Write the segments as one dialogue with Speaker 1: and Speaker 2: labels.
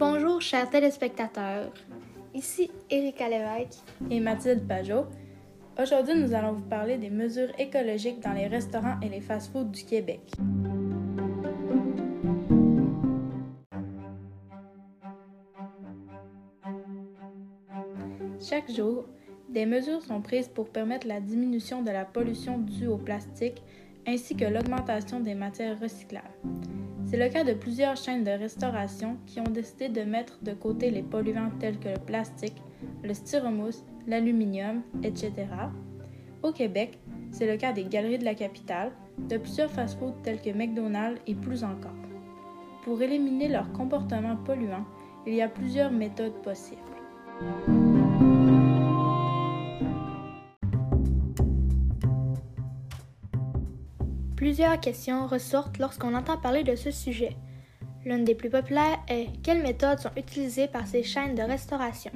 Speaker 1: Bonjour chers téléspectateurs, ici Erika Lévesque
Speaker 2: et Mathilde Pajot. Aujourd'hui, nous allons vous parler des mesures écologiques dans les restaurants et les fast-foods du Québec. Chaque jour, des mesures sont prises pour permettre la diminution de la pollution due au plastique ainsi que l'augmentation des matières recyclables. C'est le cas de plusieurs chaînes de restauration qui ont décidé de mettre de côté les polluants tels que le plastique, le styromousse, l'aluminium, etc. Au Québec, c'est le cas des galeries de la capitale, de plusieurs fast-foods tels que McDonald's et plus encore. Pour éliminer leur comportement polluant, il y a plusieurs méthodes possibles.
Speaker 1: Plusieurs questions ressortent lorsqu'on entend parler de ce sujet. L'une des plus populaires est quelles méthodes sont utilisées par ces chaînes de restauration.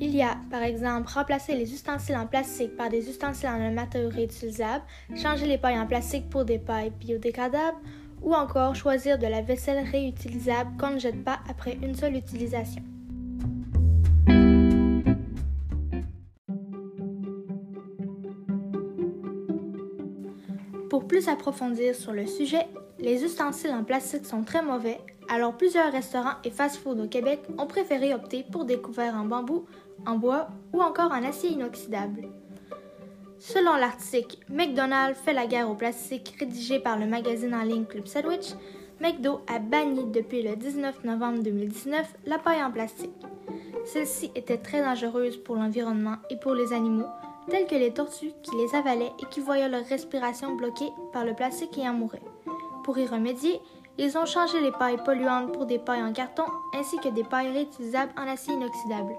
Speaker 1: Il y a, par exemple, remplacer les ustensiles en plastique par des ustensiles en matériaux réutilisables, changer les pailles en plastique pour des pailles biodégradables, ou encore choisir de la vaisselle réutilisable qu'on ne jette pas après une seule utilisation. Pour plus approfondir sur le sujet, les ustensiles en plastique sont très mauvais, alors plusieurs restaurants et fast-foods au Québec ont préféré opter pour des couverts en bambou, en bois ou encore en acier inoxydable. Selon l'article McDonald's fait la guerre au plastique rédigé par le magazine en ligne Club Sandwich, McDo a banni depuis le 19 novembre 2019 la paille en plastique. Celle-ci était très dangereuse pour l'environnement et pour les animaux, tels que les tortues qui les avalaient et qui voyaient leur respiration bloquée par le plastique et en mouraient. Pour y remédier, ils ont changé les pailles polluantes pour des pailles en carton ainsi que des pailles réutilisables en acier inoxydable.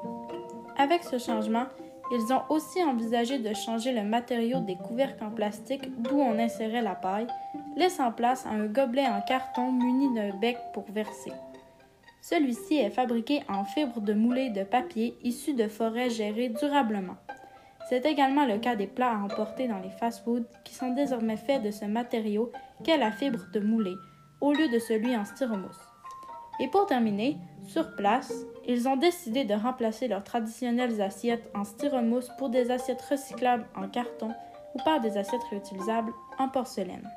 Speaker 2: Avec ce changement, ils ont aussi envisagé de changer le matériau des couvercles en plastique d'où on insérait la paille, laissant place à un gobelet en carton muni d'un bec pour verser. Celui-ci est fabriqué en fibre de moulée de papier issus de forêts gérées durablement. C'est également le cas des plats à emporter dans les fast-foods qui sont désormais faits de ce matériau qu'est la fibre de moulée, au lieu de celui en styromousse. Et pour terminer, sur place, ils ont décidé de remplacer leurs traditionnelles assiettes en styromousse pour des assiettes recyclables en carton ou par des assiettes réutilisables en porcelaine.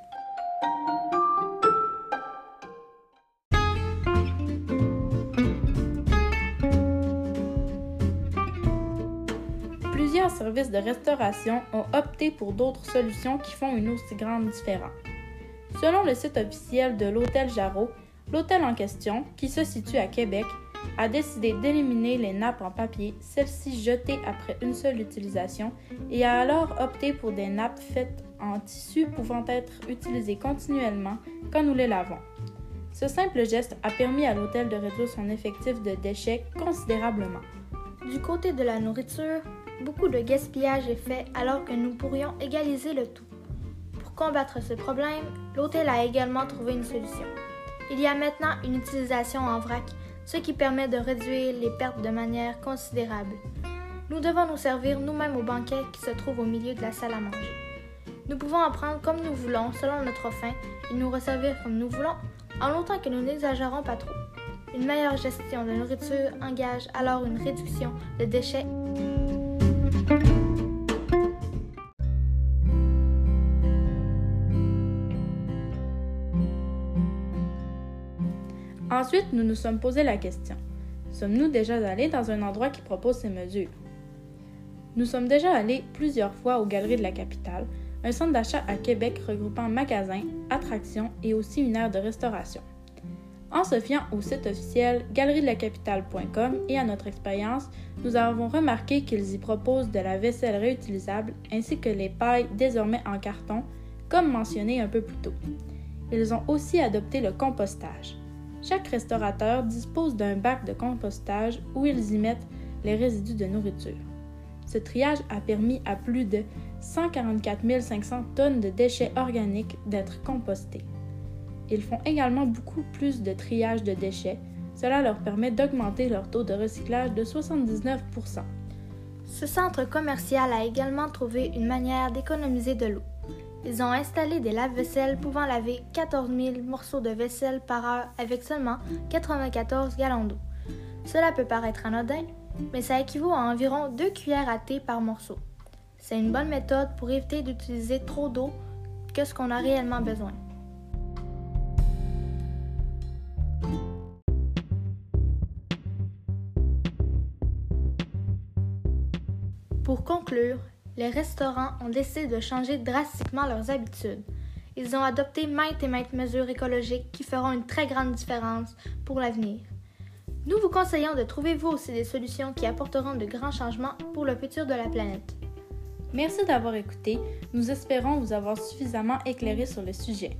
Speaker 2: Plusieurs services de restauration ont opté pour d'autres solutions qui font une aussi grande différence. Selon le site officiel de l'Hôtel Jarreau, l'hôtel en question, qui se situe à Québec, a décidé d'éliminer les nappes en papier, celles-ci jetées après une seule utilisation, et a alors opté pour des nappes faites en tissu pouvant être utilisées continuellement quand nous les lavons. Ce simple geste a permis à l'hôtel de réduire son effectif de déchets considérablement.
Speaker 1: Du côté de la nourriture, beaucoup de gaspillage est fait alors que nous pourrions égaliser le tout. Pour combattre ce problème, l'hôtel a également trouvé une solution. Il y a maintenant une utilisation en vrac, ce qui permet de réduire les pertes de manière considérable. Nous devons nous servir nous-mêmes au banquet qui se trouve au milieu de la salle à manger. Nous pouvons en prendre comme nous voulons selon notre faim et nous resservir comme nous voulons en longtemps que nous n'exagérons pas trop. Une meilleure gestion de nourriture engage alors une réduction de déchets.
Speaker 2: Ensuite, nous nous sommes posé la question sommes-nous déjà allés dans un endroit qui propose ces mesures? Nous sommes déjà allés plusieurs fois aux Galeries de la Capitale, un centre d'achat à Québec regroupant magasins, attractions et aussi une de restauration. En se fiant au site officiel galeriedelaCapitale.com et à notre expérience, nous avons remarqué qu'ils y proposent de la vaisselle réutilisable ainsi que les pailles désormais en carton, comme mentionné un peu plus tôt. Ils ont aussi adopté le compostage. Chaque restaurateur dispose d'un bac de compostage où ils y mettent les résidus de nourriture. Ce triage a permis à plus de 144 500 tonnes de déchets organiques d'être compostés. Ils font également beaucoup plus de triage de déchets. Cela leur permet d'augmenter leur taux de recyclage de 79%
Speaker 1: Ce centre commercial a également trouvé une manière d'économiser de l'eau. Ils ont installé des lave-vaisselle pouvant laver 14 000 morceaux de vaisselle par heure avec seulement 94 gallons d'eau. Cela peut paraître anodin, mais ça équivaut à environ 2 cuillères à thé par morceau. C'est une bonne méthode pour éviter d'utiliser trop d'eau que ce qu'on a réellement besoin. Pour conclure, les restaurants ont décidé de changer drastiquement leurs habitudes. Ils ont adopté maintes et maintes mesures écologiques qui feront une très grande différence pour l'avenir. Nous vous conseillons de trouver vous aussi des solutions qui apporteront de grands changements pour le futur de la planète.
Speaker 2: Merci d'avoir écouté. Nous espérons vous avoir suffisamment éclairé sur le sujet.